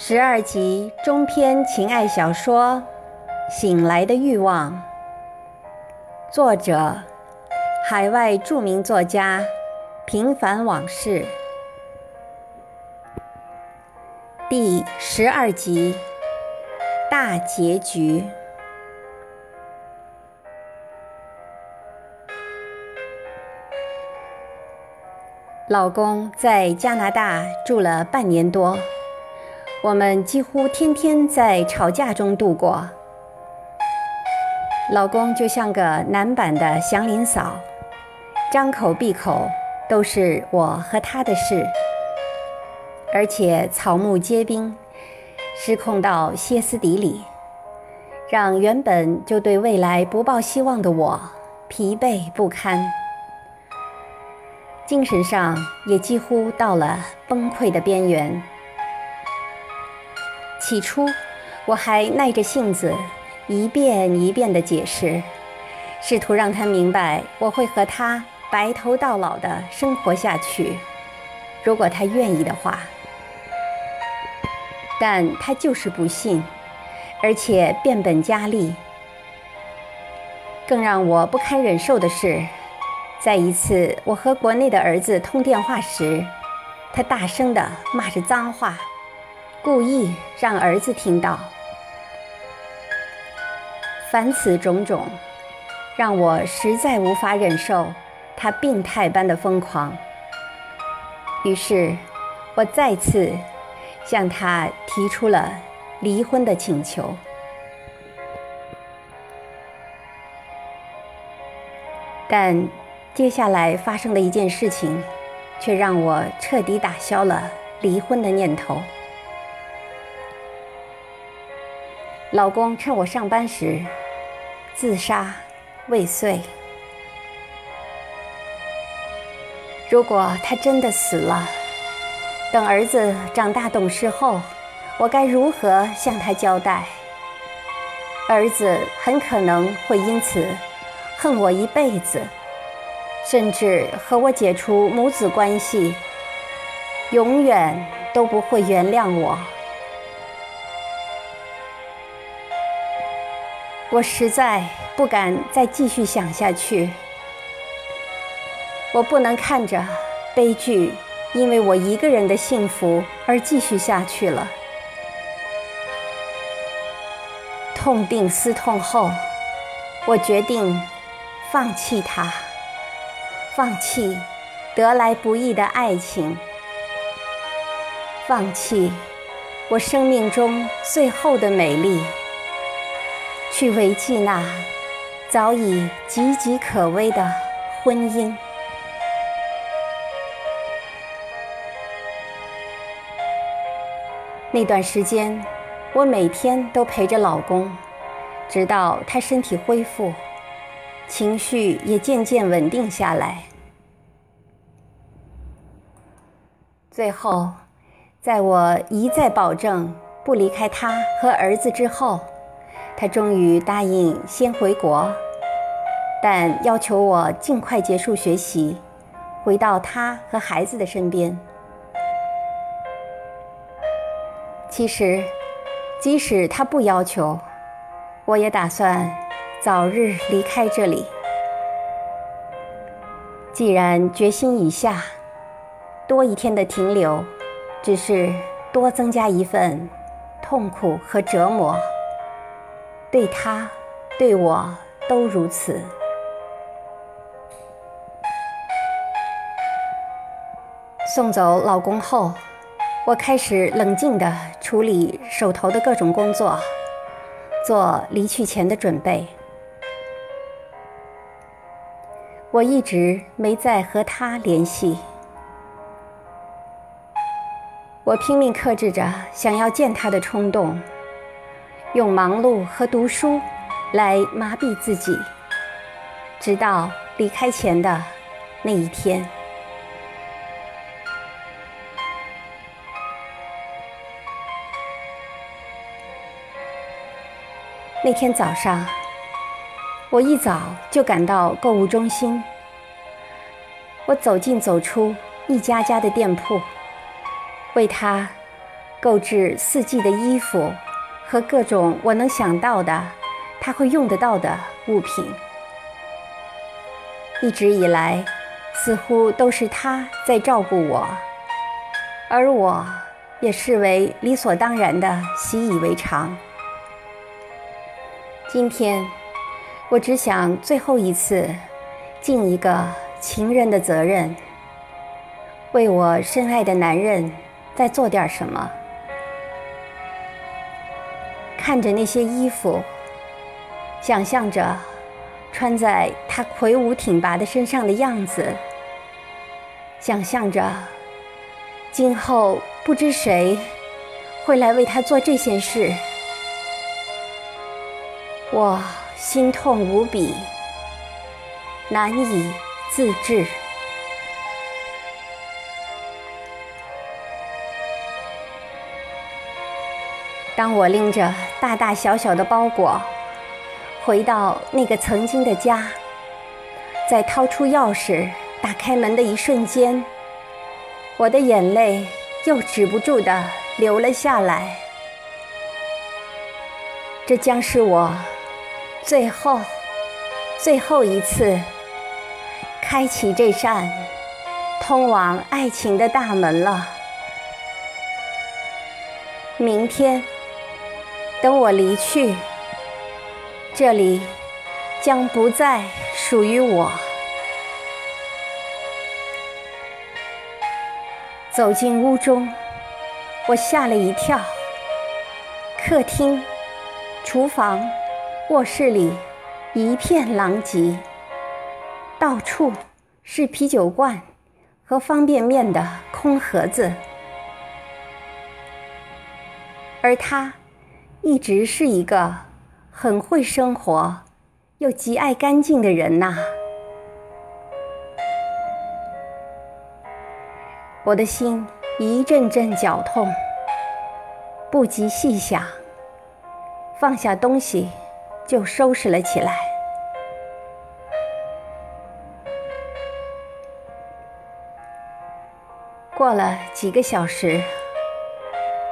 十二集中篇情爱小说《醒来的欲望》，作者：海外著名作家平凡往事，第十二集大结局。老公在加拿大住了半年多。我们几乎天天在吵架中度过。老公就像个男版的祥林嫂，张口闭口都是我和他的事，而且草木皆兵，失控到歇斯底里，让原本就对未来不抱希望的我疲惫不堪，精神上也几乎到了崩溃的边缘。起初，我还耐着性子一遍一遍地解释，试图让他明白我会和他白头到老的生活下去，如果他愿意的话。但他就是不信，而且变本加厉。更让我不堪忍受的是，在一次我和国内的儿子通电话时，他大声地骂着脏话。故意让儿子听到，凡此种种，让我实在无法忍受他病态般的疯狂。于是，我再次向他提出了离婚的请求。但接下来发生的一件事情，却让我彻底打消了离婚的念头。老公趁我上班时自杀未遂。如果他真的死了，等儿子长大懂事后，我该如何向他交代？儿子很可能会因此恨我一辈子，甚至和我解除母子关系，永远都不会原谅我。我实在不敢再继续想下去。我不能看着悲剧因为我一个人的幸福而继续下去了。痛定思痛后，我决定放弃他，放弃得来不易的爱情，放弃我生命中最后的美丽。去维系那早已岌岌可危的婚姻。那段时间，我每天都陪着老公，直到他身体恢复，情绪也渐渐稳定下来。最后，在我一再保证不离开他和儿子之后。他终于答应先回国，但要求我尽快结束学习，回到他和孩子的身边。其实，即使他不要求，我也打算早日离开这里。既然决心已下，多一天的停留，只是多增加一份痛苦和折磨。对他，对我都如此。送走老公后，我开始冷静地处理手头的各种工作，做离去前的准备。我一直没再和他联系，我拼命克制着想要见他的冲动。用忙碌和读书来麻痹自己，直到离开前的那一天。那天早上，我一早就赶到购物中心。我走进走出一家家的店铺，为他购置四季的衣服和各种我能想到的他会用得到的物品。一直以来，似乎都是他在照顾我，而我也视为理所当然的习以为常。今天，我只想最后一次尽一个情人的责任，为我深爱的男人再做点什么。看着那些衣服，想象着穿在他魁梧挺拔的身上的样子，想象着今后不知谁会来为他做这件事，我心痛无比，难以自制。当我拎着大大小小的包裹回到那个曾经的家，在掏出钥匙打开门的一瞬间，我的眼泪又止不住地流了下来。这将是我最后、最后一次开启这扇通往爱情的大门了。明天。等我离去，这里将不再属于我。走进屋中，我吓了一跳。客厅、厨房、卧室里一片狼藉，到处是啤酒罐和方便面的空盒子，而他。一直是一个很会生活又极爱干净的人呐。我的心一阵阵绞痛，不及细想，放下东西就收拾了起来。过了几个小时，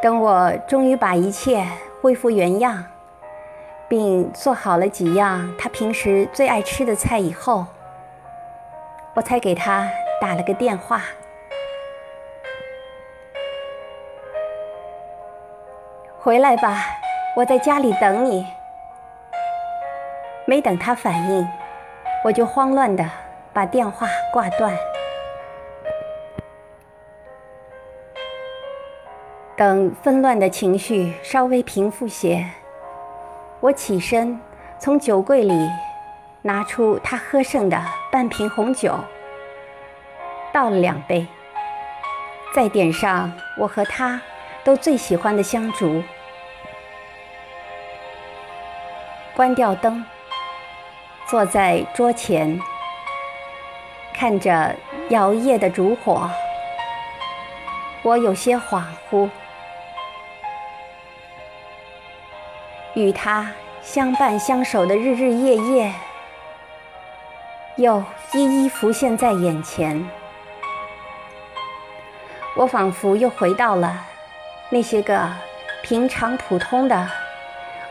等我终于把一切。恢复原样，并做好了几样他平时最爱吃的菜以后，我才给他打了个电话。回来吧，我在家里等你。没等他反应，我就慌乱的把电话挂断。等纷乱的情绪稍微平复些，我起身从酒柜里拿出他喝剩的半瓶红酒，倒了两杯，再点上我和他都最喜欢的香烛，关掉灯，坐在桌前，看着摇曳的烛火，我有些恍惚。与他相伴相守的日日夜夜，又一一浮现在眼前。我仿佛又回到了那些个平常普通的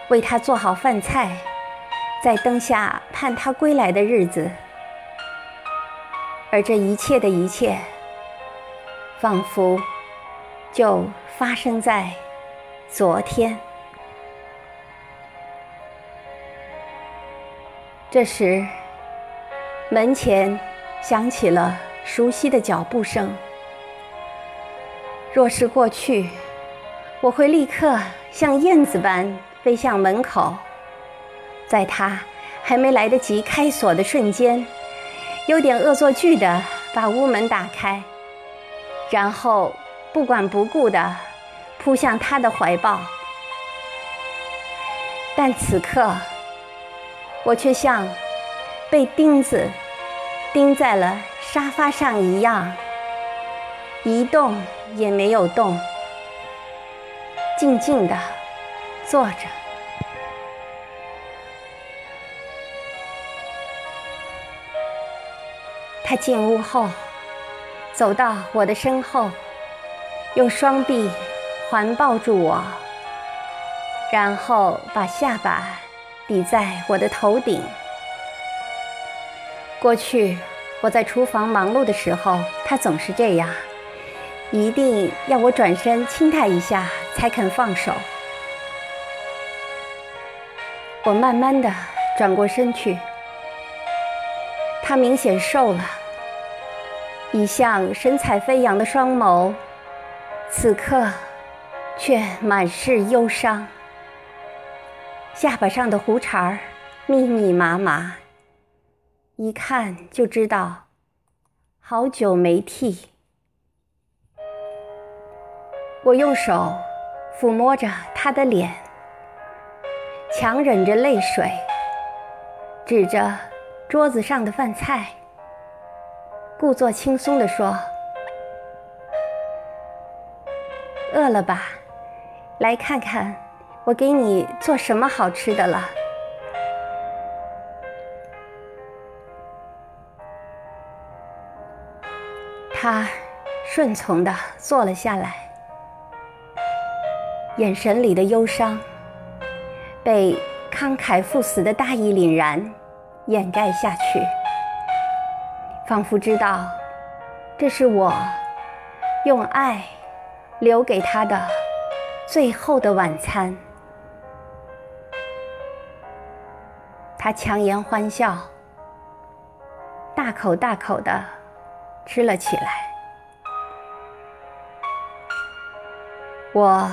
为他做好饭菜，在灯下盼他归来的日子。而这一切的一切，仿佛就发生在昨天。这时，门前响起了熟悉的脚步声。若是过去，我会立刻像燕子般飞向门口，在他还没来得及开锁的瞬间，有点恶作剧的把屋门打开，然后不管不顾的扑向他的怀抱。但此刻。我却像被钉子钉在了沙发上一样，一动也没有动，静静的坐着。他进屋后，走到我的身后，用双臂环抱住我，然后把下巴你在我的头顶。过去我在厨房忙碌的时候，他总是这样，一定要我转身亲他一下才肯放手。我慢慢的转过身去，他明显瘦了，一向神采飞扬的双眸，此刻却满是忧伤，下巴上的胡茬儿密密麻麻，一看就知道好久没剃。我用手抚摸着他的脸。强忍着泪水，指着桌子上的饭菜，故作轻松地说：“饿了吧？来看看我给你做什么好吃的了。”他顺从地坐了下来，眼神里的忧伤。被慷慨赴死的大义凛然掩盖下去，仿佛知道这是我用爱留给他的最后的晚餐。他强颜欢笑，大口大口的吃了起来。我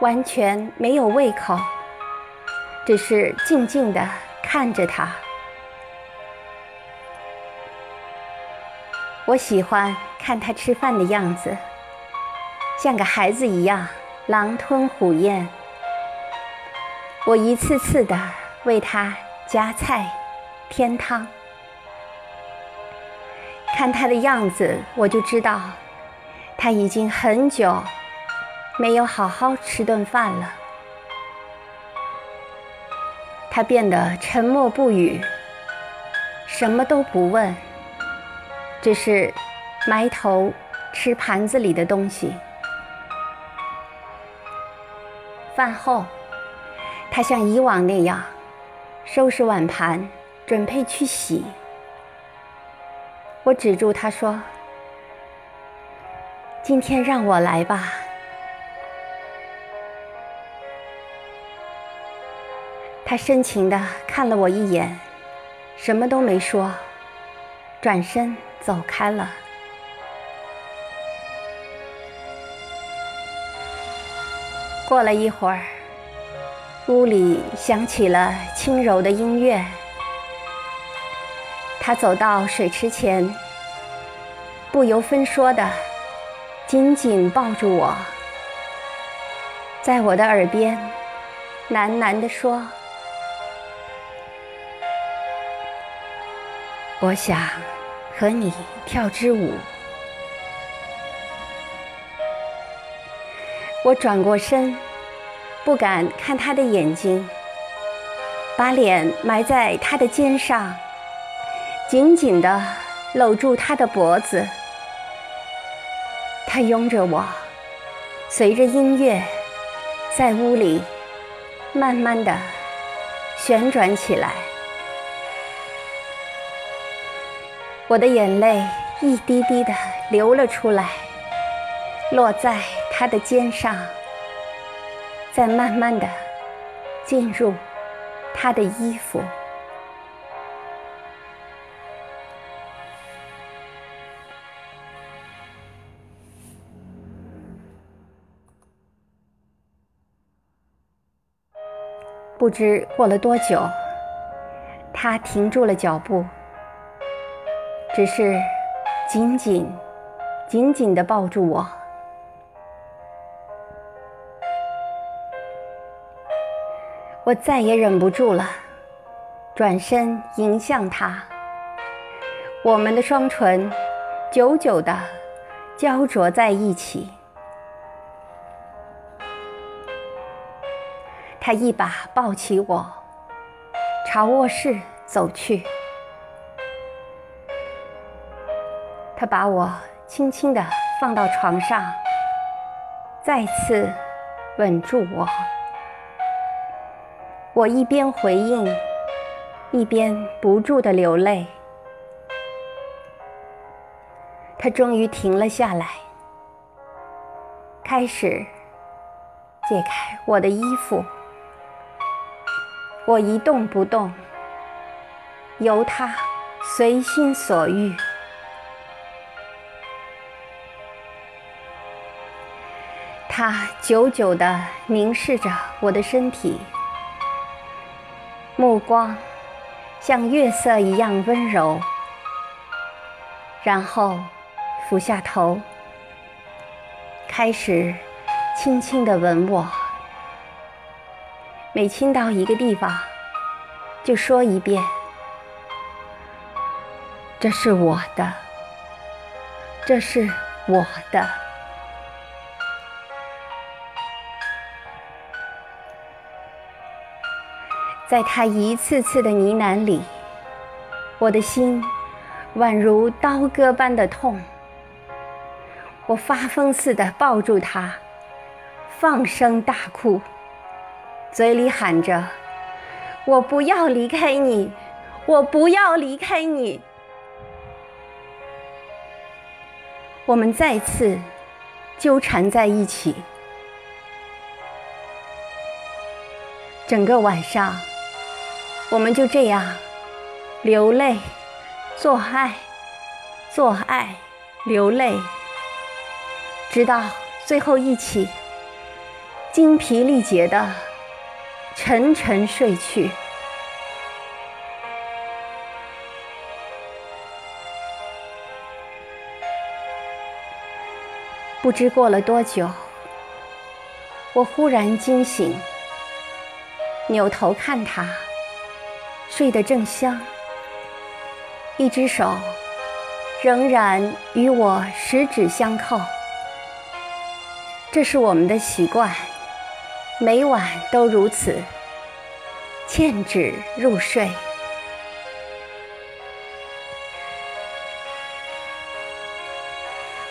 完全没有胃口。只是静静地看着他。我喜欢看他吃饭的样子，像个孩子一样狼吞虎咽。我一次次地为他夹菜、添汤，看他的样子，我就知道他已经很久没有好好吃顿饭了。他变得沉默不语，什么都不问，只是埋头吃盘子里的东西。饭后，他像以往那样收拾碗盘，准备去洗。我止住他说：“今天让我来吧。”他深情地看了我一眼，什么都没说，转身走开了。过了一会儿，屋里响起了轻柔的音乐。他走到水池前，不由分说地紧紧抱住我，在我的耳边喃喃地说。我想和你跳支舞。我转过身，不敢看他的眼睛，把脸埋在他的肩上，紧紧地搂住他的脖子。他拥着我，随着音乐，在屋里慢慢地旋转起来。我的眼泪一滴滴的流了出来，落在他的肩上，再慢慢的进入他的衣服。不知过了多久，他停住了脚步。只是紧紧、紧紧地抱住我，我再也忍不住了，转身迎向他。我们的双唇久久地焦灼在一起。他一把抱起我，朝卧室走去。他把我轻轻地放到床上，再次稳住我。我一边回应，一边不住的流泪。他终于停了下来，开始解开我的衣服。我一动不动，由他随心所欲。他久久地凝视着我的身体，目光像月色一样温柔，然后俯下头，开始轻轻地吻我。每亲到一个地方，就说一遍：“这是我的，这是我的。”在他一次次的呢喃里，我的心宛如刀割般的痛。我发疯似的抱住他，放声大哭，嘴里喊着：“我不要离开你，我不要离开你。”我们再次纠缠在一起，整个晚上。我们就这样流泪、做爱、做爱、流泪，直到最后一起精疲力竭的沉沉睡去。不知过了多久，我忽然惊醒，扭头看他。睡得正香，一只手仍然与我十指相扣。这是我们的习惯，每晚都如此，牵指入睡。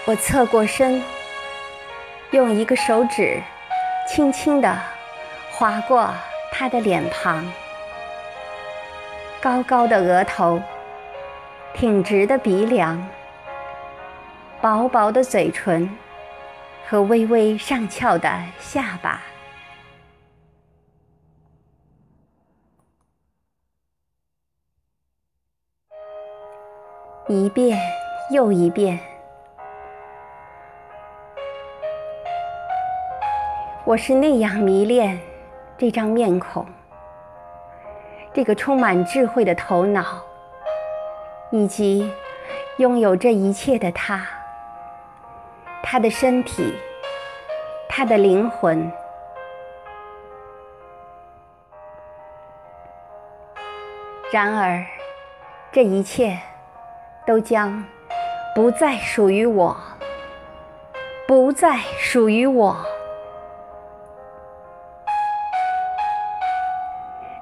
我侧过身，用一个手指轻轻地划过他的脸庞。高高的额头，挺直的鼻梁，薄薄的嘴唇和微微上翘的下巴，一遍又一遍，我是那样迷恋这张面孔。这个充满智慧的头脑，以及拥有这一切的他，他的身体，他的灵魂。然而，这一切都将不再属于我，不再属于我。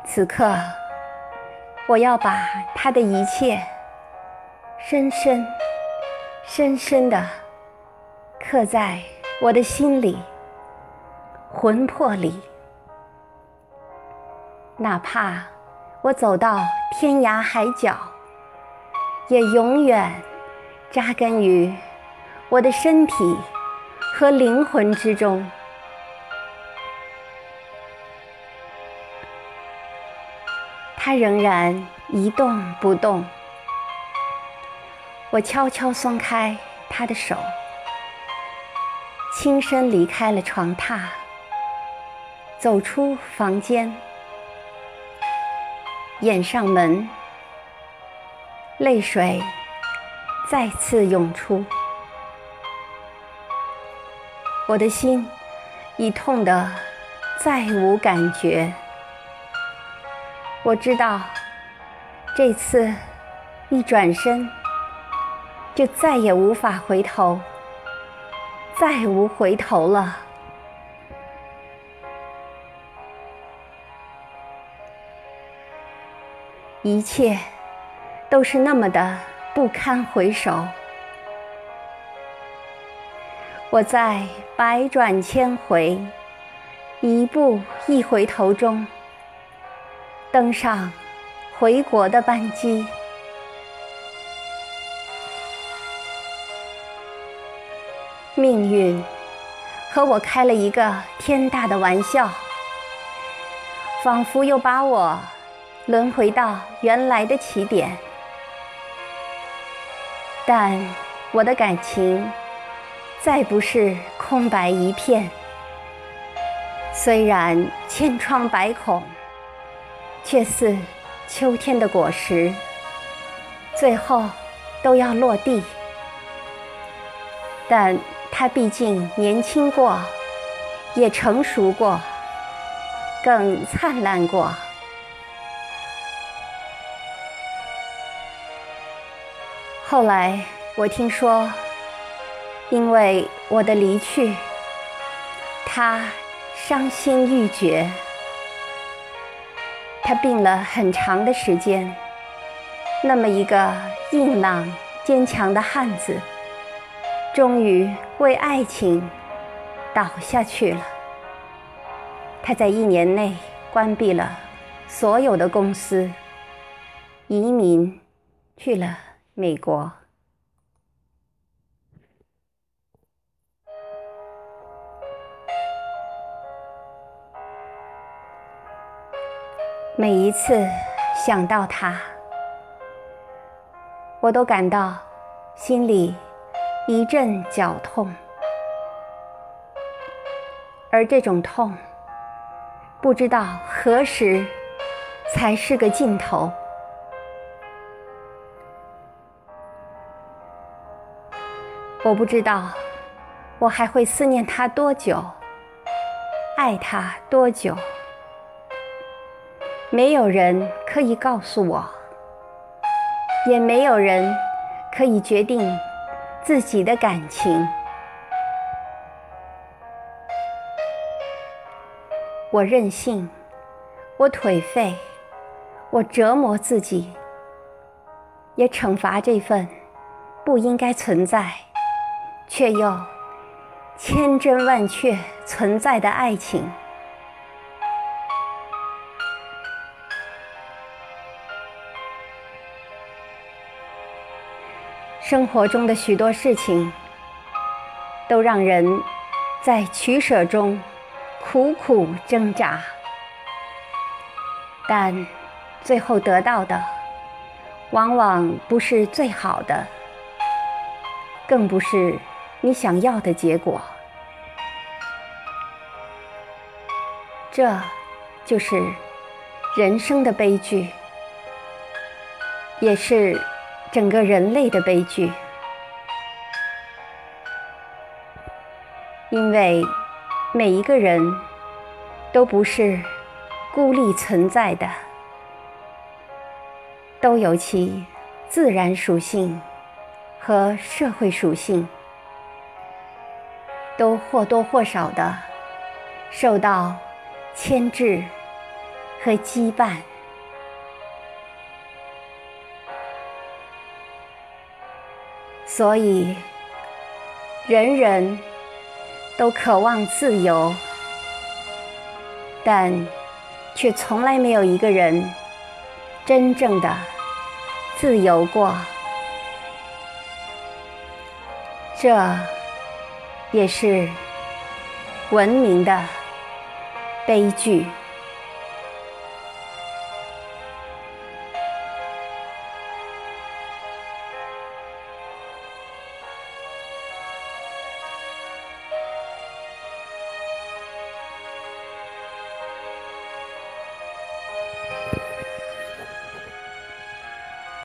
此刻。我要把他的一切深深、深深的刻在我的心里、魂魄里，哪怕我走到天涯海角，也永远扎根于我的身体和灵魂之中。他仍然一动不动。我悄悄松开他的手，轻身离开了床榻，走出房间，掩上门，泪水再次涌出，我的心已痛得再无感觉。我知道，这次一转身，就再也无法回头，再无回头了。一切都是那么的不堪回首。我在百转千回、一步一回头中，登上回国的班机。命运和我开了一个天大的玩笑，仿佛又把我轮回到原来的起点。但我的感情再不是空白一片，虽然千疮百孔，却似秋天的果实，最后都要落地。但。他毕竟年轻过，也成熟过，更灿烂过。后来我听说，因为我的离去，他伤心欲绝，他病了很长的时间。那么一个硬朗坚强的汉子。终于为爱情倒下去了。他在一年内关闭了所有的公司，移民去了美国。每一次想到他，我都感到心里。一阵绞痛，而这种痛，不知道何时才是个尽头。我不知道我还会思念他多久，爱他多久。没有人可以告诉我，也没有人可以决定。自己的感情，我任性，我颓废，我折磨自己，也惩罚这份不应该存在却又千真万确存在的爱情。生活中的许多事情，都让人在取舍中苦苦挣扎，但最后得到的，往往不是最好的，更不是你想要的结果。这，就是人生的悲剧，也是。整个人类的悲剧，因为每一个人都不是孤立存在的，都有其自然属性和社会属性，都或多或少的受到牵制和羁绊。所以，人人都渴望自由，但却从来没有一个人真正的自由过。这也是文明的悲剧。